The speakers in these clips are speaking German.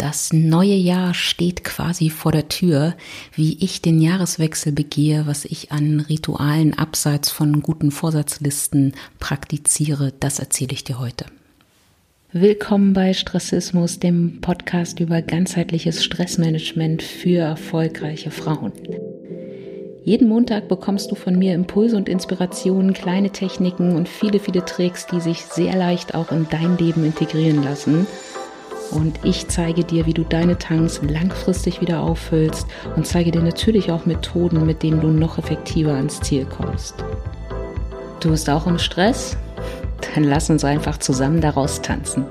Das neue Jahr steht quasi vor der Tür. Wie ich den Jahreswechsel begehe, was ich an Ritualen abseits von guten Vorsatzlisten praktiziere, das erzähle ich dir heute. Willkommen bei Stressismus, dem Podcast über ganzheitliches Stressmanagement für erfolgreiche Frauen. Jeden Montag bekommst du von mir Impulse und Inspirationen, kleine Techniken und viele, viele Tricks, die sich sehr leicht auch in dein Leben integrieren lassen – und ich zeige dir, wie du deine Tanks langfristig wieder auffüllst und zeige dir natürlich auch Methoden, mit denen du noch effektiver ans Ziel kommst. Du bist auch im Stress? Dann lass uns einfach zusammen daraus tanzen.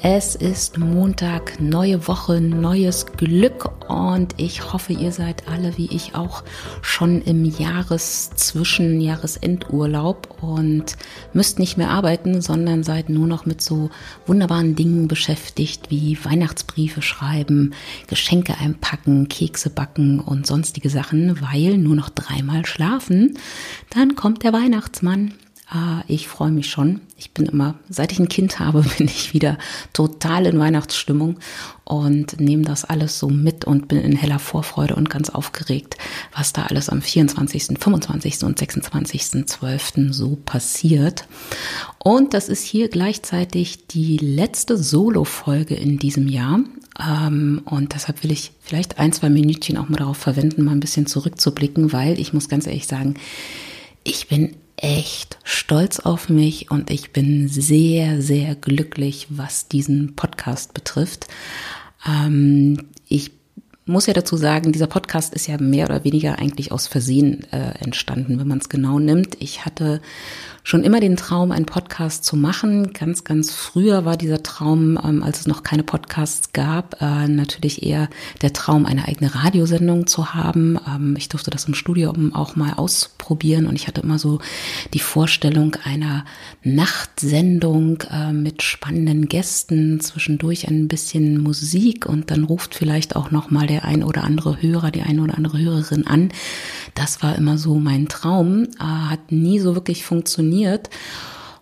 Es ist Montag, neue Woche, neues Glück und ich hoffe, ihr seid alle wie ich auch schon im Jahreszwischen, Jahresendurlaub und müsst nicht mehr arbeiten, sondern seid nur noch mit so wunderbaren Dingen beschäftigt wie Weihnachtsbriefe schreiben, Geschenke einpacken, Kekse backen und sonstige Sachen, weil nur noch dreimal schlafen, dann kommt der Weihnachtsmann Ah, ich freue mich schon. Ich bin immer, seit ich ein Kind habe, bin ich wieder total in Weihnachtsstimmung und nehme das alles so mit und bin in heller Vorfreude und ganz aufgeregt, was da alles am 24., 25. und 26.12. so passiert. Und das ist hier gleichzeitig die letzte Solo-Folge in diesem Jahr. Ähm, und deshalb will ich vielleicht ein, zwei Minütchen auch mal darauf verwenden, mal ein bisschen zurückzublicken, weil ich muss ganz ehrlich sagen, ich bin echt stolz auf mich und ich bin sehr, sehr glücklich, was diesen Podcast betrifft. Ähm, ich muss ja dazu sagen, dieser Podcast ist ja mehr oder weniger eigentlich aus Versehen äh, entstanden, wenn man es genau nimmt. Ich hatte schon immer den Traum, einen Podcast zu machen. Ganz, ganz früher war dieser Traum, ähm, als es noch keine Podcasts gab, äh, natürlich eher der Traum, eine eigene Radiosendung zu haben. Ähm, ich durfte das im Studium auch mal ausprobieren und ich hatte immer so die Vorstellung einer Nachtsendung äh, mit spannenden Gästen, zwischendurch ein bisschen Musik und dann ruft vielleicht auch noch mal der ein oder andere Hörer, die eine oder andere Hörerin an. Das war immer so mein Traum, äh, hat nie so wirklich funktioniert funktioniert.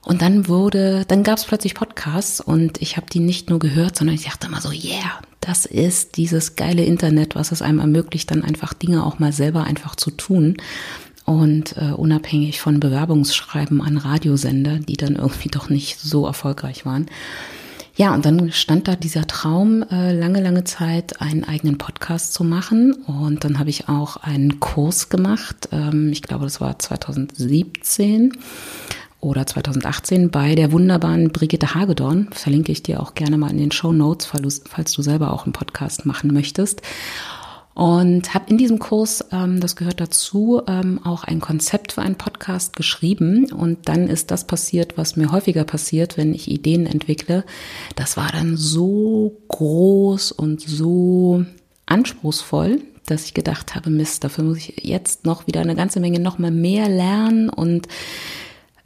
Und dann wurde, dann gab es plötzlich Podcasts und ich habe die nicht nur gehört, sondern ich dachte immer so, yeah, das ist dieses geile Internet, was es einem ermöglicht, dann einfach Dinge auch mal selber einfach zu tun. Und äh, unabhängig von Bewerbungsschreiben an Radiosender, die dann irgendwie doch nicht so erfolgreich waren. Ja, und dann stand da dieser Traum, äh, lange, lange Zeit einen eigenen Podcast zu machen. Und dann habe ich auch einen Kurs gemacht. Ähm, ich glaube, das war 2017 oder 2018 bei der wunderbaren Brigitte Hagedorn. Verlinke ich dir auch gerne mal in den Show Notes, falls du, falls du selber auch einen Podcast machen möchtest. Und habe in diesem Kurs, ähm, das gehört dazu, ähm, auch ein Konzept für einen Podcast geschrieben. Und dann ist das passiert, was mir häufiger passiert, wenn ich Ideen entwickle. Das war dann so groß und so anspruchsvoll, dass ich gedacht habe, Mist, dafür muss ich jetzt noch wieder eine ganze Menge noch mal mehr lernen und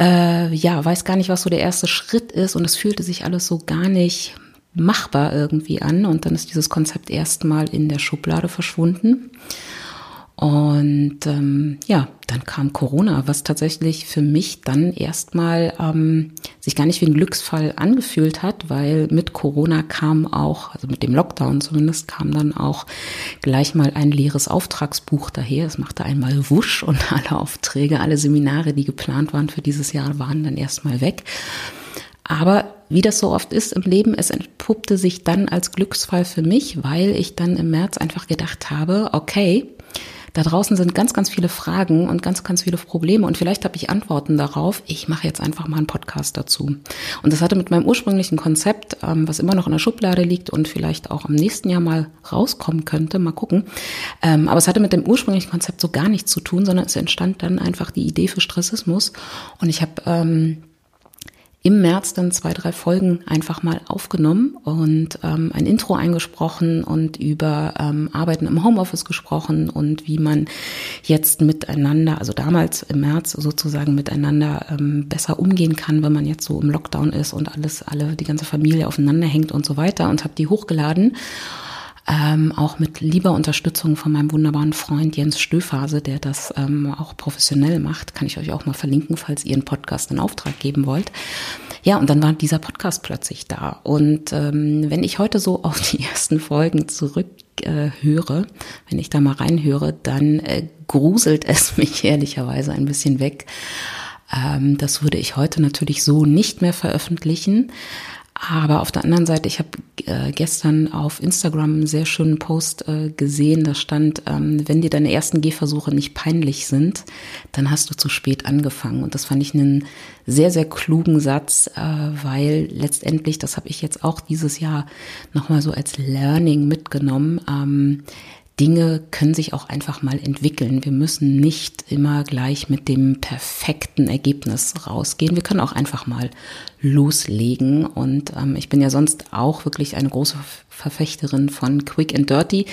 äh, ja, weiß gar nicht, was so der erste Schritt ist. Und es fühlte sich alles so gar nicht machbar irgendwie an und dann ist dieses Konzept erstmal in der Schublade verschwunden. Und ähm, ja, dann kam Corona, was tatsächlich für mich dann erstmal ähm, sich gar nicht wie ein Glücksfall angefühlt hat, weil mit Corona kam auch, also mit dem Lockdown zumindest, kam dann auch gleich mal ein leeres Auftragsbuch daher. Es machte einmal wusch und alle Aufträge, alle Seminare, die geplant waren für dieses Jahr, waren dann erstmal weg. Aber wie das so oft ist im Leben, es entpuppte sich dann als Glücksfall für mich, weil ich dann im März einfach gedacht habe, okay, da draußen sind ganz, ganz viele Fragen und ganz, ganz viele Probleme und vielleicht habe ich Antworten darauf. Ich mache jetzt einfach mal einen Podcast dazu. Und das hatte mit meinem ursprünglichen Konzept, ähm, was immer noch in der Schublade liegt und vielleicht auch am nächsten Jahr mal rauskommen könnte, mal gucken. Ähm, aber es hatte mit dem ursprünglichen Konzept so gar nichts zu tun, sondern es entstand dann einfach die Idee für Stressismus. Und ich habe ähm, im März dann zwei, drei Folgen einfach mal aufgenommen und ähm, ein Intro eingesprochen und über ähm, Arbeiten im Homeoffice gesprochen und wie man jetzt miteinander, also damals im März sozusagen miteinander ähm, besser umgehen kann, wenn man jetzt so im Lockdown ist und alles, alle, die ganze Familie aufeinander hängt und so weiter und habe die hochgeladen Ähm, auch mit lieber Unterstützung von meinem wunderbaren Freund Jens Stöfase, der das ähm, auch professionell macht. Kann ich euch auch mal verlinken, falls ihr einen Podcast in Auftrag geben wollt. Ja, und dann war dieser Podcast plötzlich da. Und ähm, wenn ich heute so auf die ersten Folgen zurück äh, wenn ich da mal reinhöre, dann äh, gruselt es mich ehrlicherweise ein bisschen weg. Ähm, das würde ich heute natürlich so nicht mehr veröffentlichen. Aber auf der anderen Seite, ich habe äh, gestern auf Instagram einen sehr schönen Post äh, gesehen, da stand, ähm, wenn dir deine ersten Gehversuche nicht peinlich sind, dann hast du zu spät angefangen. Und das fand ich einen sehr, sehr klugen Satz, äh, weil letztendlich, das habe ich jetzt auch dieses Jahr nochmal so als Learning mitgenommen, ähm, Dinge können sich auch einfach mal entwickeln. Wir müssen nicht immer gleich mit dem perfekten Ergebnis rausgehen. Wir können auch einfach mal loslegen. Und ähm, ich bin ja sonst auch wirklich eine große Verfechterin von Quick and Dirty.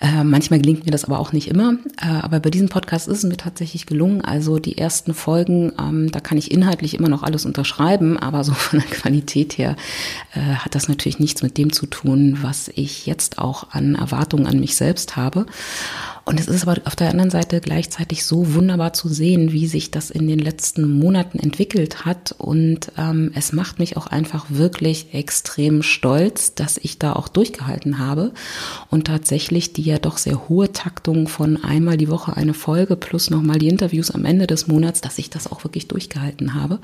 Äh, manchmal gelingt mir das aber auch nicht immer. Äh, aber bei diesem Podcast ist es mir tatsächlich gelungen. Also die ersten Folgen, ähm, da kann ich inhaltlich immer noch alles unterschreiben, aber so von der Qualität her äh, hat das natürlich nichts mit dem zu tun, was ich jetzt auch an Erwartungen an mich selbst habe. Und es ist aber auf der anderen Seite gleichzeitig so wunderbar zu sehen, wie sich das in den letzten Monaten entwickelt hat. Und ähm, es macht mich auch einfach wirklich extrem stolz, dass ich da auch durchgehalten habe und tatsächlich die ja doch sehr hohe Taktung von einmal die Woche eine Folge plus nochmal die Interviews am Ende des Monats, dass ich das auch wirklich durchgehalten habe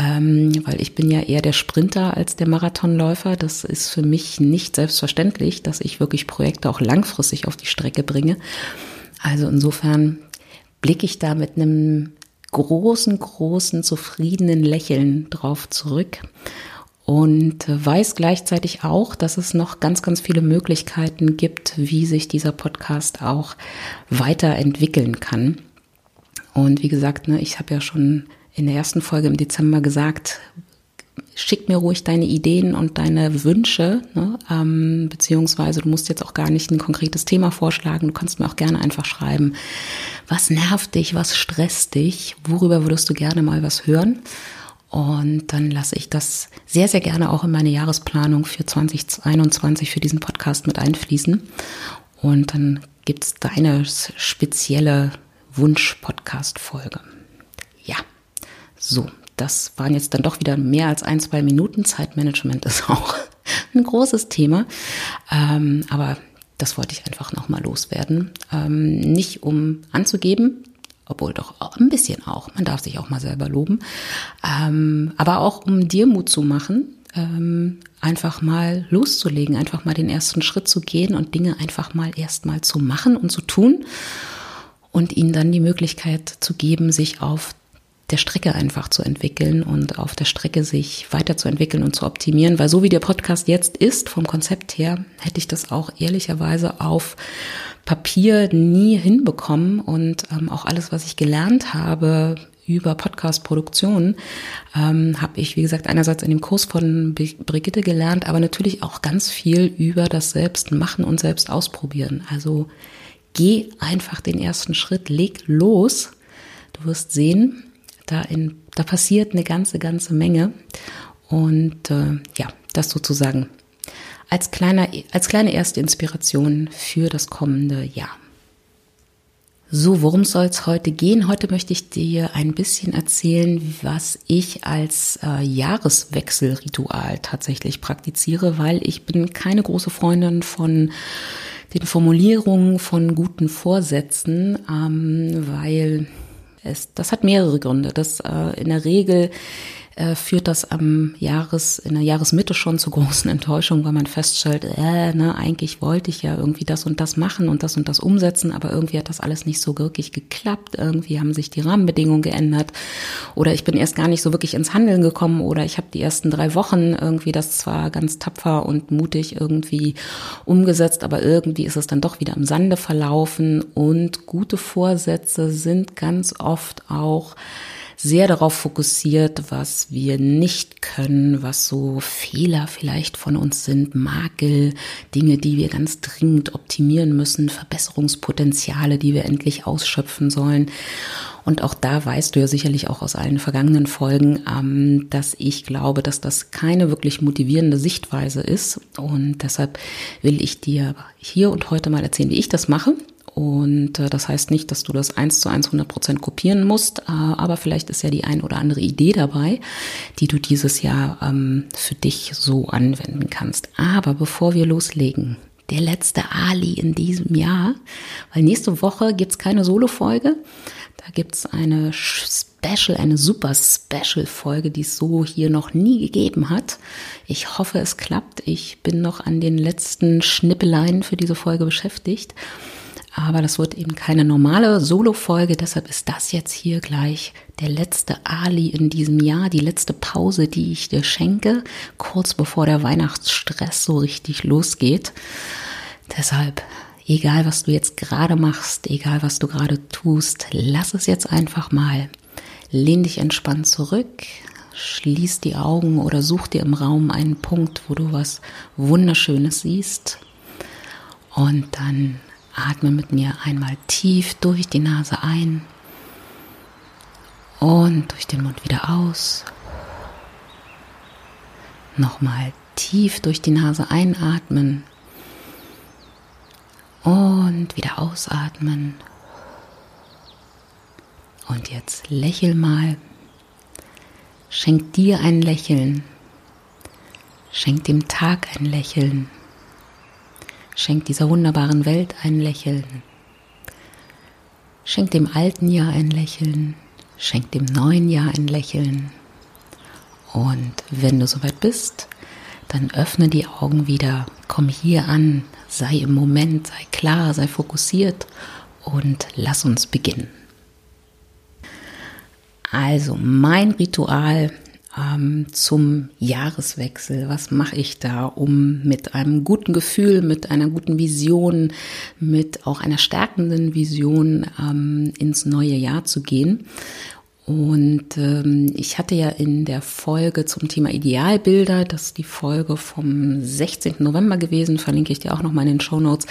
ähm, weil ich bin ja eher der Sprinter als der Marathonläufer. Das ist für mich nicht selbstverständlich, dass ich wirklich Projekte auch langfristig auf die Strecke bringe. Also insofern blicke ich da mit einem großen, großen, zufriedenen Lächeln drauf zurück und weiß gleichzeitig auch, dass es noch ganz, ganz viele Möglichkeiten gibt, wie sich dieser Podcast auch weiterentwickeln kann. Und wie gesagt, ne, ich habe ja schon in der ersten Folge im Dezember gesagt, schick mir ruhig deine Ideen und deine Wünsche, ne? ähm, beziehungsweise du musst jetzt auch gar nicht ein konkretes Thema vorschlagen, du kannst mir auch gerne einfach schreiben, was nervt dich, was stresst dich, worüber würdest du gerne mal was hören? Und dann lasse ich das sehr, sehr gerne auch in meine Jahresplanung für 2021 für diesen Podcast mit einfließen. Und dann gibt's deine spezielle Wunsch-Podcast-Folge. Ja. So, das waren jetzt dann doch wieder mehr als ein, zwei Minuten. Zeitmanagement ist auch ein großes Thema. Ähm, aber das wollte ich einfach nochmal loswerden. Ähm, nicht um anzugeben, obwohl doch ein bisschen auch. Man darf sich auch mal selber loben. Ähm, aber auch um dir Mut zu machen, ähm, einfach mal loszulegen, einfach mal den ersten Schritt zu gehen und Dinge einfach mal erstmal zu machen und zu tun und ihnen dann die Möglichkeit zu geben, sich auf der Strecke einfach zu entwickeln und auf der Strecke sich weiterzuentwickeln und zu optimieren, weil so wie der Podcast jetzt ist, vom Konzept her, hätte ich das auch ehrlicherweise auf Papier nie hinbekommen und ähm, auch alles, was ich gelernt habe über Podcast-Produktion, ähm, habe ich, wie gesagt, einerseits in dem Kurs von Brigitte gelernt, aber natürlich auch ganz viel über das Selbstmachen und selbst ausprobieren. Also geh einfach den ersten Schritt, leg los. Du wirst sehen, da, in, da passiert eine ganze, ganze Menge. Und äh, ja, das sozusagen als, kleiner, als kleine erste Inspiration für das kommende Jahr. So, worum soll es heute gehen? Heute möchte ich dir ein bisschen erzählen, was ich als äh, Jahreswechselritual tatsächlich praktiziere, weil ich bin keine große Freundin von den Formulierungen von guten Vorsätzen, ähm, weil es, das hat mehrere Gründe. Das äh, in der Regel äh, führt das am Jahres, in der Jahresmitte schon zu großen Enttäuschungen, weil man feststellt, äh, ne, eigentlich wollte ich ja irgendwie das und das machen und das und das umsetzen, aber irgendwie hat das alles nicht so wirklich geklappt. Irgendwie haben sich die Rahmenbedingungen geändert oder ich bin erst gar nicht so wirklich ins Handeln gekommen oder ich habe die ersten drei Wochen irgendwie das zwar ganz tapfer und mutig irgendwie umgesetzt, aber irgendwie ist es dann doch wieder im Sande verlaufen und gute Vorsätze sind ganz oft auch sehr darauf fokussiert, was wir nicht können, was so Fehler vielleicht von uns sind, Makel, Dinge, die wir ganz dringend optimieren müssen, Verbesserungspotenziale, die wir endlich ausschöpfen sollen. Und auch da weißt du ja sicherlich auch aus allen vergangenen Folgen, ähm, dass ich glaube, dass das keine wirklich motivierende Sichtweise ist. Und deshalb will ich dir hier und heute mal erzählen, wie ich das mache. Und äh, das heißt nicht, dass du das eins zu eins 100 Prozent kopieren musst, äh, aber vielleicht ist ja die ein oder andere Idee dabei, die du dieses Jahr ähm, für dich so anwenden kannst. Aber bevor wir loslegen, der letzte Ali in diesem Jahr, weil nächste Woche gibt's keine Solo-Folge. Da gibt's eine Special, eine super Special-Folge, die es so hier noch nie gegeben hat. Ich hoffe, es klappt. Ich bin noch an den letzten Schnippeleien für diese Folge beschäftigt. Aber das wird eben keine normale Solo-Folge, deshalb ist das jetzt hier gleich der letzte Ali in diesem Jahr, die letzte Pause, die ich dir schenke, kurz bevor der Weihnachtsstress so richtig losgeht. Deshalb, egal was du jetzt gerade machst, egal was du gerade tust, lass es jetzt einfach mal. Lehn dich entspannt zurück, schließ die Augen oder such dir im Raum einen Punkt, wo du was Wunderschönes siehst. Und dann Atme mit mir einmal tief durch die Nase ein und durch den Mund wieder aus. Nochmal tief durch die Nase einatmen und wieder ausatmen. Und jetzt lächel mal. Schenk dir ein Lächeln. Schenk dem Tag ein Lächeln. Schenk dieser wunderbaren Welt ein Lächeln. Schenk dem alten Jahr ein Lächeln. Schenk dem neuen Jahr ein Lächeln. Und wenn du soweit bist, dann öffne die Augen wieder, komm hier an, sei im Moment, sei klar, sei fokussiert und lass uns beginnen. Also mein Ritual ähm, zum Jahreswechsel. Was mache ich da, um mit einem guten Gefühl, mit einer guten Vision, mit auch einer stärkenden Vision ähm, ins neue Jahr zu gehen? Und ähm, ich hatte ja in der Folge zum Thema Idealbilder, das ist die Folge vom 16. November gewesen, verlinke ich dir auch nochmal in den Show Notes,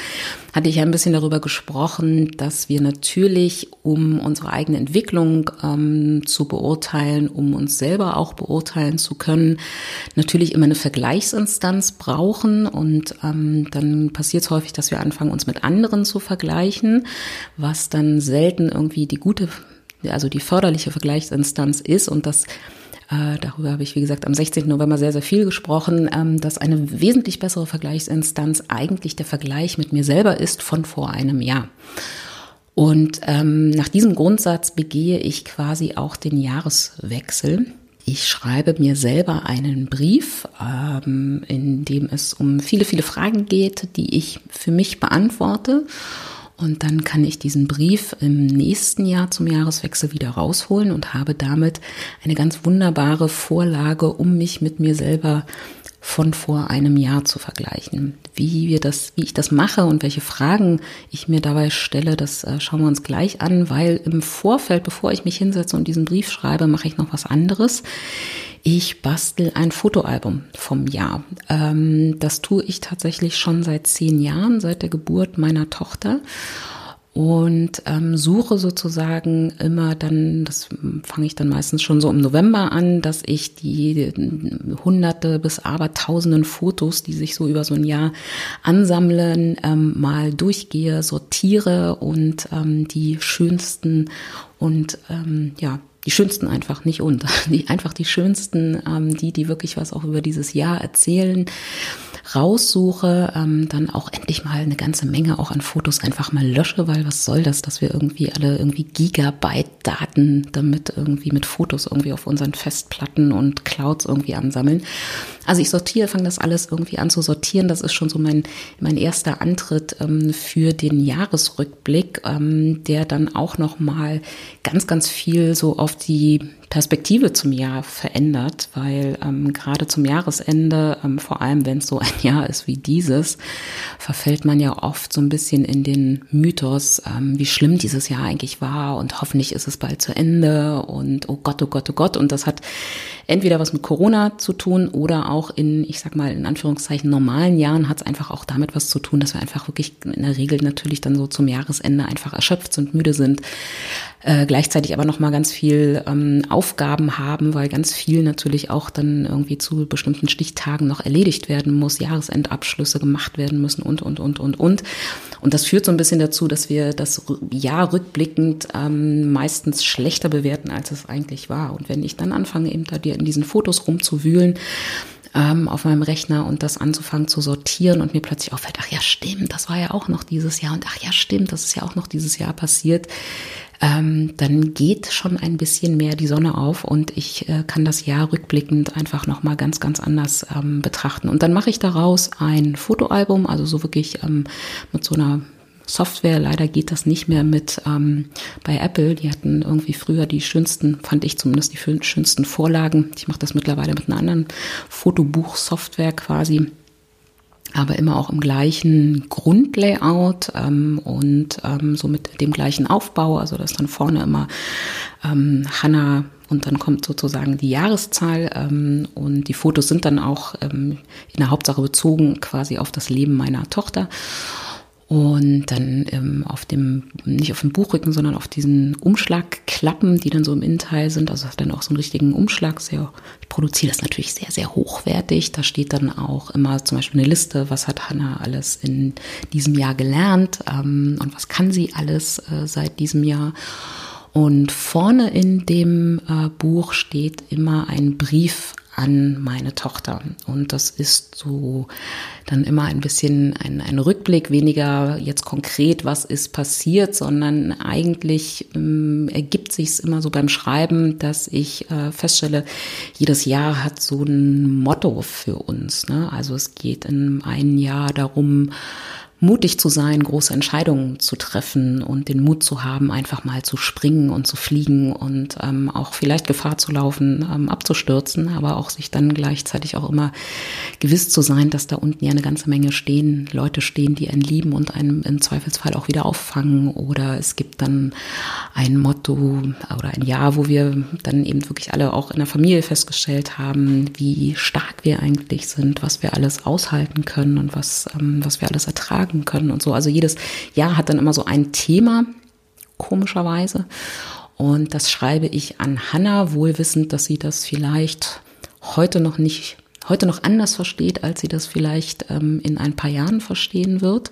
hatte ich ja ein bisschen darüber gesprochen, dass wir natürlich, um unsere eigene Entwicklung ähm, zu beurteilen, um uns selber auch beurteilen zu können, natürlich immer eine Vergleichsinstanz brauchen. Und ähm, dann passiert es häufig, dass wir anfangen, uns mit anderen zu vergleichen, was dann selten irgendwie die gute also die förderliche Vergleichsinstanz ist und das äh, darüber habe ich, wie gesagt, am 16. November sehr, sehr viel gesprochen, ähm, dass eine wesentlich bessere Vergleichsinstanz eigentlich der Vergleich mit mir selber ist von vor einem Jahr. Und ähm, nach diesem Grundsatz begehe ich quasi auch den Jahreswechsel. Ich schreibe mir selber einen Brief, ähm, in dem es um viele, viele Fragen geht, die ich für mich beantworte. Und dann kann ich diesen Brief im nächsten Jahr zum Jahreswechsel wieder rausholen und habe damit eine ganz wunderbare Vorlage, um mich mit mir selber von vor einem Jahr zu vergleichen. Wie wir das, wie ich das mache und welche Fragen ich mir dabei stelle, das äh, schauen wir uns gleich an, weil im Vorfeld, bevor ich mich hinsetze und diesen Brief schreibe, mache ich noch was anderes. Ich bastel ein Fotoalbum vom Jahr. Ähm, das tue ich tatsächlich schon seit zehn Jahren, seit der Geburt meiner Tochter und ähm, suche sozusagen immer dann, das fange ich dann meistens schon so im November an, dass ich die hunderte bis aber tausenden Fotos, die sich so über so ein Jahr ansammeln, ähm, mal durchgehe, sortiere und ähm, die schönsten und ähm, ja die schönsten einfach, nicht und, die einfach die schönsten, ähm, die, die wirklich was auch über dieses Jahr erzählen, raussuche, ähm, dann auch endlich mal eine ganze Menge auch an Fotos einfach mal lösche, weil was soll das, dass wir irgendwie alle irgendwie Gigabyte Daten damit irgendwie mit Fotos irgendwie auf unseren Festplatten und Clouds irgendwie ansammeln. Also ich sortiere, fange das alles irgendwie an zu sortieren. Das ist schon so mein, mein erster Antritt ähm, für den Jahresrückblick, ähm, der dann auch nochmal ganz, ganz viel so auf die Perspektive zum Jahr verändert, weil ähm, gerade zum Jahresende, ähm, vor allem wenn es so ein Jahr ist wie dieses, verfällt man ja oft so ein bisschen in den Mythos, ähm, wie schlimm dieses Jahr eigentlich war und hoffentlich ist es bald zu Ende und oh Gott, oh Gott, oh Gott. Und das hat entweder was mit Corona zu tun oder auch in, ich sag mal, in Anführungszeichen normalen Jahren hat es einfach auch damit was zu tun, dass wir einfach wirklich in der Regel natürlich dann so zum Jahresende einfach erschöpft sind, müde sind, äh, gleichzeitig aber noch mal ganz viel ähm, Aufgaben haben, weil ganz viel natürlich auch dann irgendwie zu bestimmten Stichtagen noch erledigt werden muss, Jahresendabschlüsse gemacht werden müssen und und und und und. Und das führt so ein bisschen dazu, dass wir das Jahr rückblickend ähm, meistens schlechter bewerten, als es eigentlich war. Und wenn ich dann anfange, eben da in diesen Fotos rumzuwühlen, ähm, auf meinem Rechner und das anzufangen zu sortieren und mir plötzlich auffällt, ach ja, stimmt, das war ja auch noch dieses Jahr und ach ja, stimmt, das ist ja auch noch dieses Jahr passiert, ähm, dann geht schon ein bisschen mehr die Sonne auf und ich äh, kann das Jahr rückblickend einfach nochmal ganz, ganz anders ähm, betrachten. Und dann mache ich daraus ein Fotoalbum, also so wirklich ähm, mit so einer Software. Leider geht das nicht mehr mit ähm, bei Apple. Die hatten irgendwie früher die schönsten, fand ich zumindest die schönsten Vorlagen. Ich mache das mittlerweile mit einer anderen Fotobuch-Software quasi aber immer auch im gleichen Grundlayout ähm, und ähm, so mit dem gleichen Aufbau. Also das ist dann vorne immer ähm, Hanna und dann kommt sozusagen die Jahreszahl ähm, und die Fotos sind dann auch ähm, in der Hauptsache bezogen quasi auf das Leben meiner Tochter. Und dann ähm, auf dem, nicht auf dem Buchrücken, sondern auf diesen Umschlagklappen, die dann so im Innenteil sind. Also dann auch so einen richtigen Umschlag. Sehr, ich produziere das natürlich sehr, sehr hochwertig. Da steht dann auch immer zum Beispiel eine Liste, was hat Hannah alles in diesem Jahr gelernt ähm, und was kann sie alles äh, seit diesem Jahr. Und vorne in dem äh, Buch steht immer ein Brief an meine Tochter. Und das ist so dann immer ein bisschen ein, ein Rückblick, weniger jetzt konkret, was ist passiert, sondern eigentlich ähm, ergibt sich es immer so beim Schreiben, dass ich äh, feststelle, jedes Jahr hat so ein Motto für uns. Ne? Also es geht in einem Jahr darum, mutig zu sein, große Entscheidungen zu treffen und den Mut zu haben, einfach mal zu springen und zu fliegen und ähm, auch vielleicht Gefahr zu laufen, ähm, abzustürzen, aber auch sich dann gleichzeitig auch immer gewiss zu sein, dass da unten ja eine ganze Menge stehen, Leute stehen, die einen lieben und einen im Zweifelsfall auch wieder auffangen. Oder es gibt dann ein Motto oder ein Jahr, wo wir dann eben wirklich alle auch in der Familie festgestellt haben, wie stark wir eigentlich sind, was wir alles aushalten können und was, ähm, was wir alles ertragen sagen können und so. Also jedes Jahr hat dann immer so ein Thema, komischerweise. Und das schreibe ich an Hannah, wohlwissend, dass sie das vielleicht heute noch nicht, heute noch anders versteht, als sie das vielleicht ähm, in ein paar Jahren verstehen wird.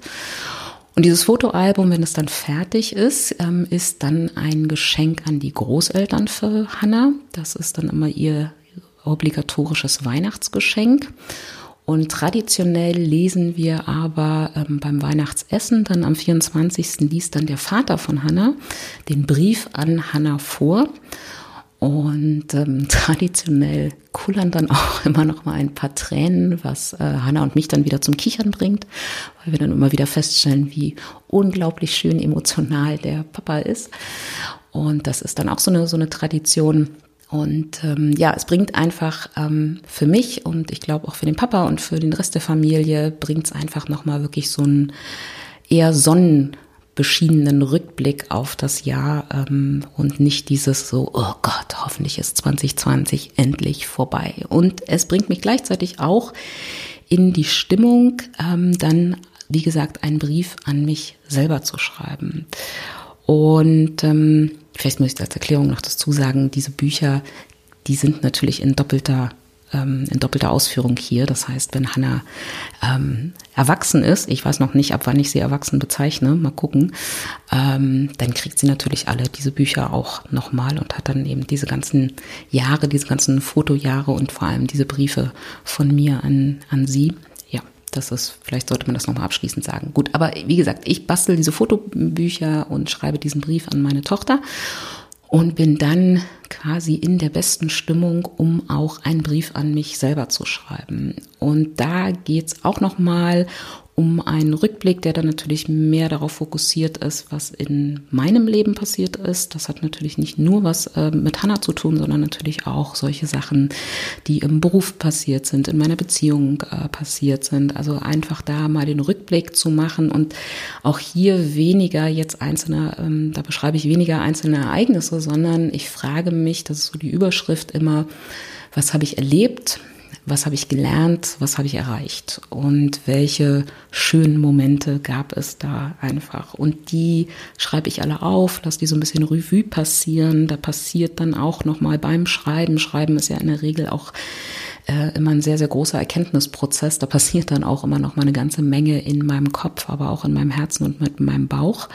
Und dieses Fotoalbum, wenn es dann fertig ist, ähm, ist dann ein Geschenk an die Großeltern für Hannah. Das ist dann immer ihr obligatorisches Weihnachtsgeschenk. Und traditionell lesen wir aber ähm, beim Weihnachtsessen, dann am 24. liest dann der Vater von Hannah den Brief an Hannah vor. Und ähm, traditionell kullern dann auch immer noch mal ein paar Tränen, was äh, Hannah und mich dann wieder zum Kichern bringt, weil wir dann immer wieder feststellen, wie unglaublich schön emotional der Papa ist. Und das ist dann auch so eine, so eine Tradition. Und ähm, ja, es bringt einfach ähm, für mich und ich glaube auch für den Papa und für den Rest der Familie bringt es einfach nochmal wirklich so einen eher sonnenbeschienenen Rückblick auf das Jahr ähm, und nicht dieses so, oh Gott, hoffentlich ist 2020 endlich vorbei. Und es bringt mich gleichzeitig auch in die Stimmung, ähm, dann, wie gesagt, einen Brief an mich selber zu schreiben. Und ähm, vielleicht muss ich als Erklärung noch dazu sagen, diese Bücher, die sind natürlich in doppelter ähm, in doppelter Ausführung hier. Das heißt, wenn Hannah ähm, erwachsen ist, ich weiß noch nicht, ab wann ich sie erwachsen bezeichne, mal gucken, ähm, dann kriegt sie natürlich alle diese Bücher auch nochmal und hat dann eben diese ganzen Jahre, diese ganzen Fotojahre und vor allem diese Briefe von mir an, an sie. Das ist, vielleicht sollte man das nochmal abschließend sagen. Gut, aber wie gesagt, ich bastel diese Fotobücher und schreibe diesen Brief an meine Tochter und bin dann quasi in der besten Stimmung, um auch einen Brief an mich selber zu schreiben. Und da geht's auch nochmal um einen Rückblick, der dann natürlich mehr darauf fokussiert ist, was in meinem Leben passiert ist. Das hat natürlich nicht nur was äh, mit Hannah zu tun, sondern natürlich auch solche Sachen, die im Beruf passiert sind, in meiner Beziehung äh, passiert sind. Also einfach da mal den Rückblick zu machen und auch hier weniger jetzt einzelne, ähm, da beschreibe ich weniger einzelne Ereignisse, sondern ich frage mich, das ist so die Überschrift immer, was habe ich erlebt? Was habe ich gelernt, was habe ich erreicht und welche schönen Momente gab es da einfach. Und die schreibe ich alle auf, lasse die so ein bisschen Revue passieren. Da passiert dann auch nochmal beim Schreiben. Schreiben ist ja in der Regel auch äh, immer ein sehr, sehr großer Erkenntnisprozess. Da passiert dann auch immer noch mal eine ganze Menge in meinem Kopf, aber auch in meinem Herzen und mit meinem Bauch.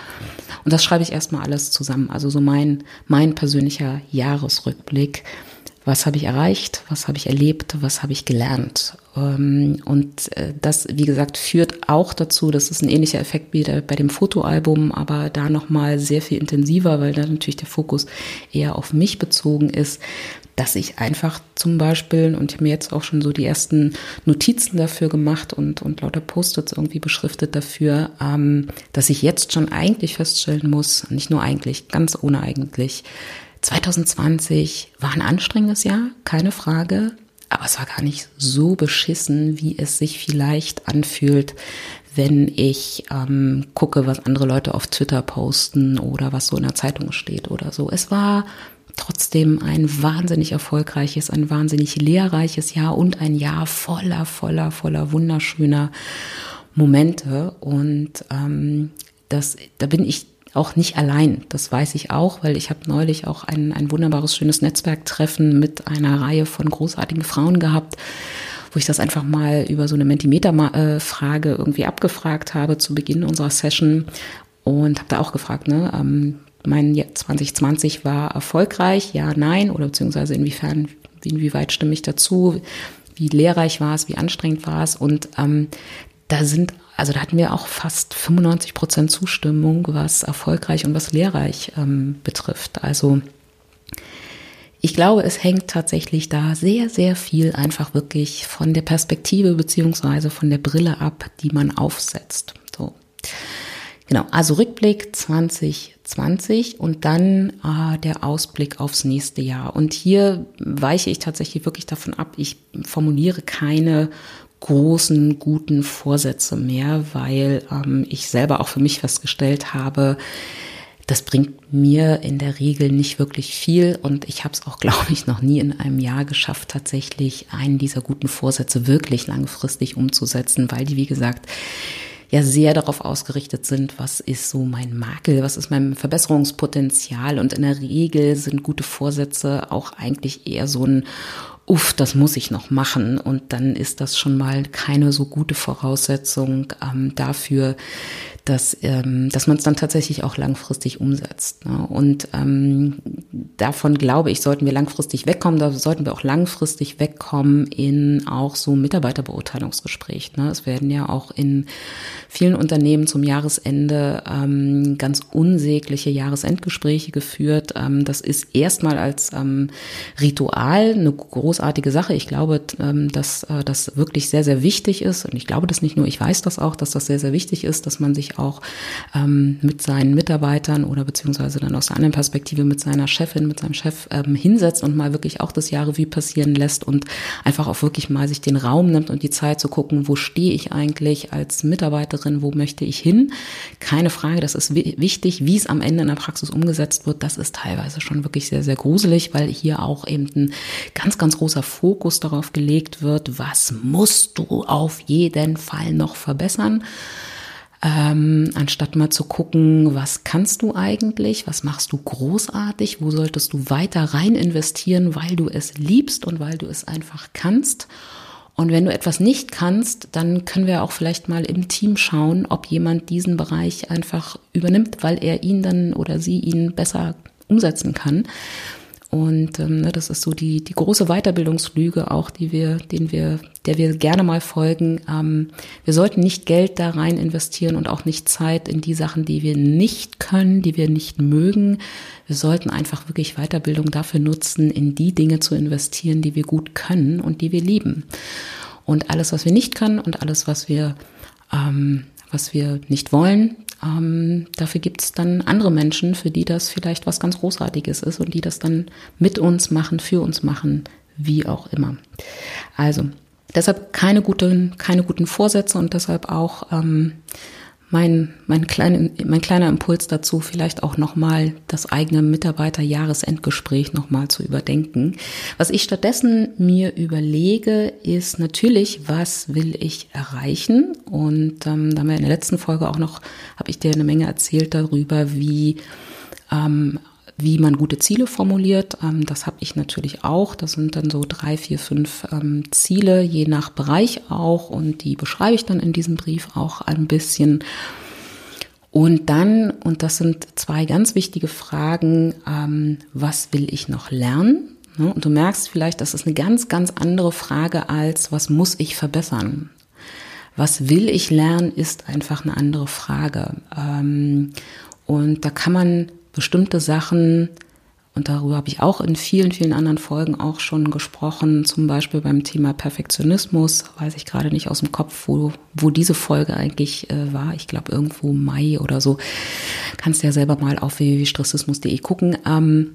Und das schreibe ich erstmal alles zusammen. Also so mein, mein persönlicher Jahresrückblick was habe ich erreicht, was habe ich erlebt, was habe ich gelernt. Ähm, und äh, das, wie gesagt, führt auch dazu, das ist ein ähnlicher Effekt wie bei dem Fotoalbum, aber da nochmal sehr viel intensiver, weil da natürlich der Fokus eher auf mich bezogen ist, dass ich einfach zum Beispiel, und ich habe mir jetzt auch schon so die ersten Notizen dafür gemacht und, und lauter Post-its irgendwie beschriftet dafür, ähm, dass ich jetzt schon eigentlich feststellen muss, nicht nur eigentlich, ganz ohne eigentlich, 2020 war ein anstrengendes Jahr, keine Frage, aber es war gar nicht so beschissen, wie es sich vielleicht anfühlt, wenn ich ähm, gucke, was andere Leute auf Twitter posten oder was so in der Zeitung steht oder so. Es war trotzdem ein wahnsinnig erfolgreiches, ein wahnsinnig lehrreiches Jahr und ein Jahr voller, voller, voller wunderschöner Momente. Und ähm, das, da bin ich auch nicht allein. Das weiß ich auch, weil ich habe neulich auch ein, ein wunderbares, schönes Netzwerktreffen mit einer Reihe von großartigen Frauen gehabt, wo ich das einfach mal über so eine Mentimeter-Frage irgendwie abgefragt habe zu Beginn unserer Session und habe da auch gefragt, ne, ähm, mein 2020 war erfolgreich, ja, nein, oder beziehungsweise inwiefern, inwieweit stimme ich dazu, wie lehrreich war es, wie anstrengend war es und ähm, da sind also da hatten wir auch fast 95 Prozent Zustimmung, was erfolgreich und was lehrreich ähm, betrifft. Also ich glaube, es hängt tatsächlich da sehr, sehr viel einfach wirklich von der Perspektive beziehungsweise von der Brille ab, die man aufsetzt. So. Genau, also Rückblick 2020 und dann äh, der Ausblick aufs nächste Jahr. Und hier weiche ich tatsächlich wirklich davon ab, ich formuliere keine großen, guten Vorsätze mehr, weil ähm, ich selber auch für mich festgestellt habe, das bringt mir in der Regel nicht wirklich viel. Und ich habe es auch, glaube ich, noch nie in einem Jahr geschafft, tatsächlich einen dieser guten Vorsätze wirklich langfristig umzusetzen, weil die, wie gesagt, ja sehr darauf ausgerichtet sind, was ist so mein Makel, was ist mein Verbesserungspotenzial. Und in der Regel sind gute Vorsätze auch eigentlich eher so ein uff, das muss ich noch machen. Und dann ist das schon mal keine so gute Voraussetzung ähm, dafür, dass, ähm, dass man es dann tatsächlich auch langfristig umsetzt. Ne? Und ähm, davon glaube ich, sollten wir langfristig wegkommen, da sollten wir auch langfristig wegkommen in auch so Mitarbeiterbeurteilungsgespräch. Ne? Es werden ja auch in vielen Unternehmen zum Jahresende ähm, ganz unsägliche Jahresendgespräche geführt. Ähm, das ist erstmal als ähm, Ritual eine großartige Sache. Ich glaube, ähm, dass äh, das wirklich sehr, sehr wichtig ist. Und ich glaube das nicht nur, ich weiß das auch, dass das sehr, sehr wichtig ist, dass man sich auch ähm, mit seinen Mitarbeitern oder beziehungsweise dann aus einer anderen Perspektive mit seiner Chefin, mit seinem Chef ähm, hinsetzt und mal wirklich auch das Jahre wie passieren lässt und einfach auch wirklich mal sich den Raum nimmt und die Zeit zu gucken, wo stehe ich eigentlich als Mitarbeiterin, wo möchte ich hin? Keine Frage, das ist wichtig, wie es am Ende in der Praxis umgesetzt wird, das ist teilweise schon wirklich sehr, sehr gruselig, weil hier auch eben ein ganz, ganz großer Fokus darauf gelegt wird, was musst du auf jeden Fall noch verbessern ähm, anstatt mal zu gucken, was kannst du eigentlich, was machst du großartig, wo solltest du weiter rein investieren, weil du es liebst und weil du es einfach kannst. Und wenn du etwas nicht kannst, dann können wir auch vielleicht mal im Team schauen, ob jemand diesen Bereich einfach übernimmt, weil er ihn dann oder sie ihn besser umsetzen kann. Und ähm, ne, das ist so die, die große Weiterbildungslüge auch, die wir, den wir, der wir gerne mal folgen. Ähm, wir sollten nicht Geld da rein investieren und auch nicht Zeit in die Sachen, die wir nicht können, die wir nicht mögen. Wir sollten einfach wirklich Weiterbildung dafür nutzen, in die Dinge zu investieren, die wir gut können und die wir lieben. Und alles, was wir nicht können und alles, was wir ähm, was wir nicht wollen. Ähm, dafür gibt es dann andere Menschen, für die das vielleicht was ganz Großartiges ist und die das dann mit uns machen, für uns machen, wie auch immer. Also deshalb keine guten, keine guten Vorsätze und deshalb auch ähm, mein, mein, klein, mein kleiner Impuls dazu, vielleicht auch nochmal das eigene Mitarbeiterjahresendgespräch nochmal zu überdenken. Was ich stattdessen mir überlege, ist natürlich, was will ich erreichen? Und ähm, da haben wir in der letzten Folge auch noch, habe ich dir eine Menge erzählt darüber, wie ähm, wie man gute Ziele formuliert. Ähm, das habe ich natürlich auch. Das sind dann so drei, vier, fünf ähm, Ziele, je nach Bereich auch. Und die beschreibe ich dann in diesem Brief auch ein bisschen. Und dann, und das sind zwei ganz wichtige Fragen, ähm, was will ich noch lernen? Ne, und du merkst vielleicht, das ist eine ganz, ganz andere Frage als, was muss ich verbessern? Was will ich lernen, ist einfach eine andere Frage. Und da kann man bestimmte Sachen, und darüber habe ich auch in vielen, vielen anderen Folgen auch schon gesprochen, zum Beispiel beim Thema Perfektionismus, weiß ich gerade nicht aus dem Kopf, wo, wo diese Folge eigentlich äh, war. Ich glaube irgendwo Mai oder so. Kannst ja selber mal auf www.stressismus.de gucken. Ähm,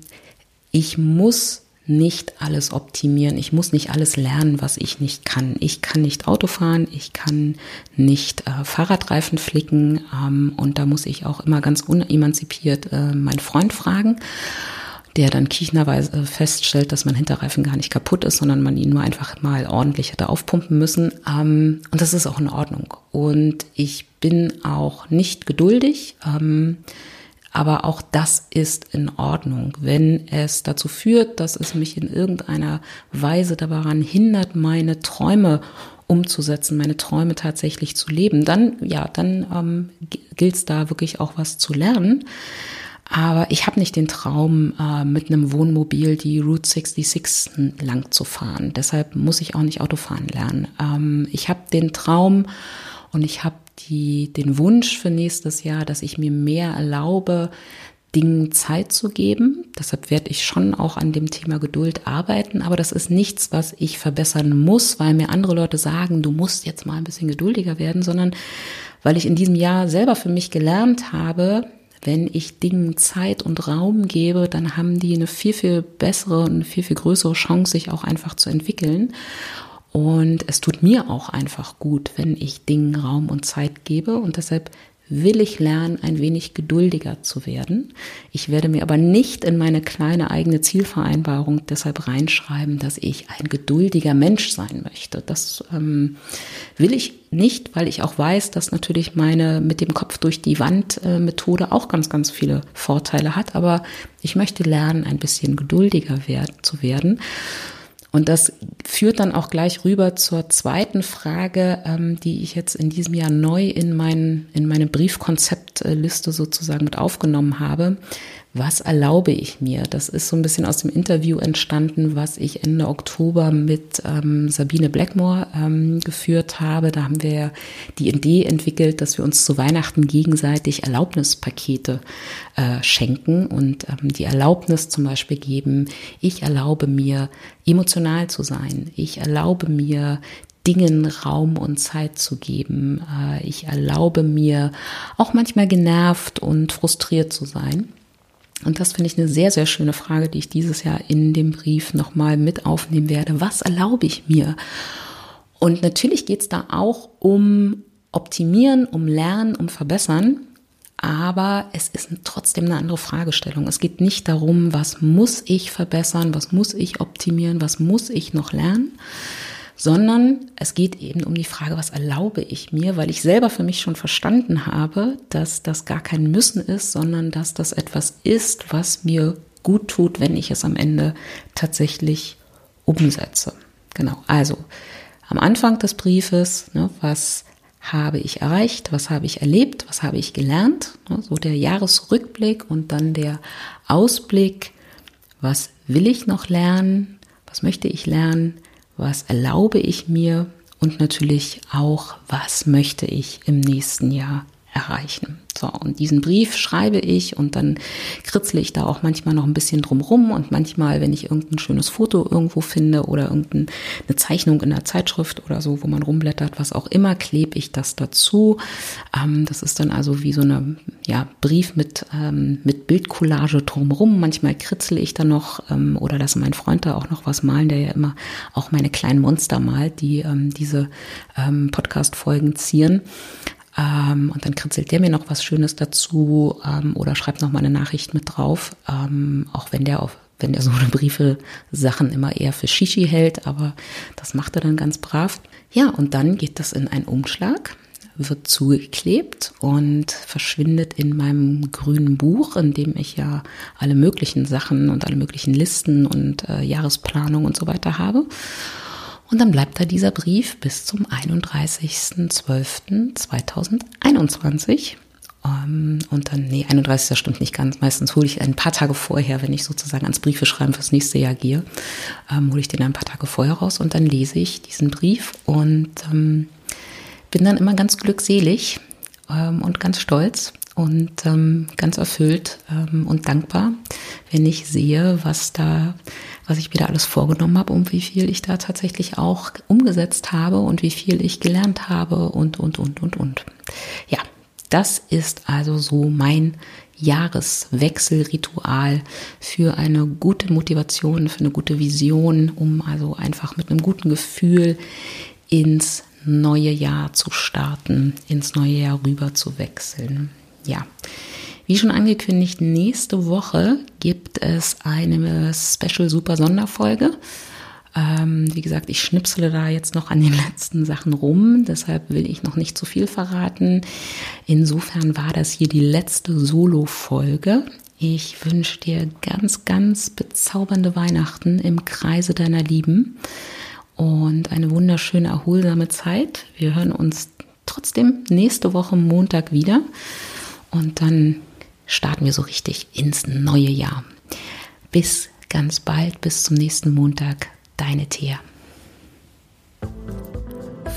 ich muss nicht alles optimieren. Ich muss nicht alles lernen, was ich nicht kann. Ich kann nicht Auto fahren, ich kann nicht äh, Fahrradreifen flicken ähm, und da muss ich auch immer ganz unemanzipiert äh, meinen Freund fragen, der dann kiechenderweise feststellt, dass mein Hinterreifen gar nicht kaputt ist, sondern man ihn nur einfach mal ordentlich hätte aufpumpen müssen. Ähm, und das ist auch in Ordnung. Und ich bin auch nicht geduldig. Ähm, aber auch das ist in Ordnung, wenn es dazu führt, dass es mich in irgendeiner Weise daran hindert, meine Träume umzusetzen, meine Träume tatsächlich zu leben, dann ja, dann ähm, gilt es da wirklich auch was zu lernen. Aber ich habe nicht den Traum, äh, mit einem Wohnmobil die Route 66 lang zu fahren. Deshalb muss ich auch nicht Autofahren lernen. Ähm, ich habe den Traum und ich habe die, den Wunsch für nächstes Jahr, dass ich mir mehr erlaube, Dingen Zeit zu geben. Deshalb werde ich schon auch an dem Thema Geduld arbeiten. Aber das ist nichts, was ich verbessern muss, weil mir andere Leute sagen, du musst jetzt mal ein bisschen geduldiger werden, sondern weil ich in diesem Jahr selber für mich gelernt habe, wenn ich Dingen Zeit und Raum gebe, dann haben die eine viel, viel bessere und viel, viel größere Chance, sich auch einfach zu entwickeln. Und es tut mir auch einfach gut, wenn ich Dingen Raum und Zeit gebe. Und deshalb will ich lernen, ein wenig geduldiger zu werden. Ich werde mir aber nicht in meine kleine eigene Zielvereinbarung deshalb reinschreiben, dass ich ein geduldiger Mensch sein möchte. Das ähm, will ich nicht, weil ich auch weiß, dass natürlich meine mit dem Kopf durch die Wand äh, Methode auch ganz, ganz viele Vorteile hat. Aber ich möchte lernen, ein bisschen geduldiger werd, zu werden. Und das führt dann auch gleich rüber zur zweiten Frage, ähm, die ich jetzt in diesem Jahr neu in, mein, in meine Briefkonzeptliste sozusagen mit aufgenommen habe was erlaube ich mir? Das ist so ein bisschen aus dem Interview entstanden, was ich Ende Oktober mit ähm, Sabine Blackmore ähm, geführt habe. Da haben wir die Idee entwickelt, dass wir uns zu Weihnachten gegenseitig Erlaubnispakete äh, schenken und ähm, die Erlaubnis zum Beispiel geben, ich erlaube mir emotional zu sein. Ich erlaube mir Dingen Raum und Zeit zu geben. Äh, ich erlaube mir auch manchmal genervt und frustriert zu sein. Und das finde ich eine sehr, sehr schöne Frage, die ich dieses Jahr in dem Brief nochmal mit aufnehmen werde. Was erlaube ich mir? Und natürlich geht es da auch um Optimieren, um Lernen, um Verbessern. Aber es ist trotzdem eine andere Fragestellung. Es geht nicht darum, was muss ich verbessern, was muss ich optimieren, was muss ich noch lernen, sondern es geht eben um die Frage, was erlaube ich mir, weil ich selber für mich schon verstanden habe, dass das gar kein Müssen ist, sondern dass das etwas ist, was mir gut tut, wenn ich es am Ende tatsächlich umsetze. Genau, also am Anfang des Briefes, ne, was habe ich erreicht, was habe ich erlebt, was habe ich gelernt, ne, so der Jahresrückblick und dann der Ausblick, was will ich noch lernen, was möchte ich lernen, was erlaube ich mir? Und natürlich auch, was möchte ich im nächsten Jahr erreichen. So, und diesen Brief schreibe ich und dann kritzle ich da auch manchmal noch ein bisschen drumrum und manchmal, wenn ich irgendein schönes Foto irgendwo finde oder irgendeine Zeichnung in der Zeitschrift oder so, wo man rumblättert, was auch immer, klebe ich das dazu. Ähm, das ist dann also wie so eine ja, Brief mit, ähm, mit Bildcollage drumrum. Manchmal kritzel ich da noch ähm, oder lasse mein Freund da auch noch was malen, der ja immer auch meine kleinen Monster malt, die ähm, diese ähm, Podcast-Folgen zieren. Ähm, und dann kritzelt der mir noch was Schönes dazu ähm, oder schreibt noch mal eine Nachricht mit drauf, ähm, auch wenn der auf wenn der so eine Briefe Sachen immer eher für Shishi hält, aber das macht er dann ganz brav. Ja, und dann geht das in einen Umschlag, wird zugeklebt und verschwindet in meinem grünen Buch, in dem ich ja alle möglichen Sachen und alle möglichen Listen und äh, Jahresplanung und so weiter habe. Und dann bleibt da dieser Brief bis zum 31.12.2021. Ähm, und dann, nee, 31. stimmt nicht ganz. Meistens hole ich ein paar Tage vorher, wenn ich sozusagen ans Briefe schreiben fürs nächste Jahr gehe, ähm, hole ich den ein paar Tage vorher raus und dann lese ich diesen Brief und ähm, bin dann immer ganz glückselig und ganz stolz und ähm, ganz erfüllt ähm, und dankbar, wenn ich sehe, was da, was ich wieder alles vorgenommen habe und wie viel ich da tatsächlich auch umgesetzt habe und wie viel ich gelernt habe und, und, und, und, und. Ja, das ist also so mein Jahreswechselritual für eine gute Motivation, für eine gute Vision, um also einfach mit einem guten Gefühl ins neue Jahr zu starten, ins neue Jahr rüber zu wechseln ja, wie schon angekündigt, nächste Woche gibt es eine Special Super Sonderfolge. Ähm, wie gesagt, ich schnipsele da jetzt noch an den letzten Sachen rum, deshalb will ich noch nicht zu viel verraten. Insofern war das hier die letzte Solo-Folge. Ich wünsche dir ganz, ganz bezaubernde Weihnachten im Kreise deiner Lieben und eine wunderschöne, erholsame Zeit. Wir hören uns trotzdem nächste Woche Montag wieder. Und dann starten wir so richtig ins neue Jahr. Bis ganz bald, bis zum nächsten Montag. Deine Thea.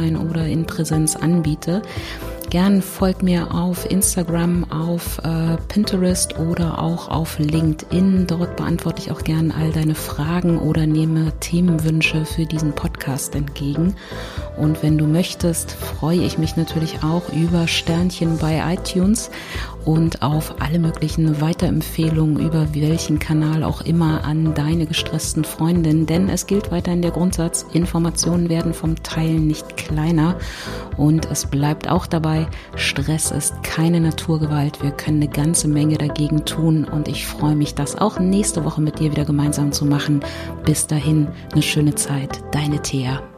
online oder in Präsenz anbiete. Gern folgt mir auf Instagram, auf äh, Pinterest oder auch auf LinkedIn. Dort beantworte ich auch gern all deine Fragen oder nehme Themenwünsche für diesen Podcast entgegen. Und wenn du möchtest, freue ich mich natürlich auch über Sternchen bei iTunes und auf alle möglichen Weiterempfehlungen über welchen Kanal auch immer an deine gestressten Freundinnen. Denn es gilt weiterhin der Grundsatz, Informationen werden vom Teilen nicht kleiner. Und es bleibt auch dabei, Stress ist keine Naturgewalt. Wir können eine ganze Menge dagegen tun. Und ich freue mich, das auch nächste Woche mit dir wieder gemeinsam zu machen. Bis dahin, eine schöne Zeit. Deine Thea.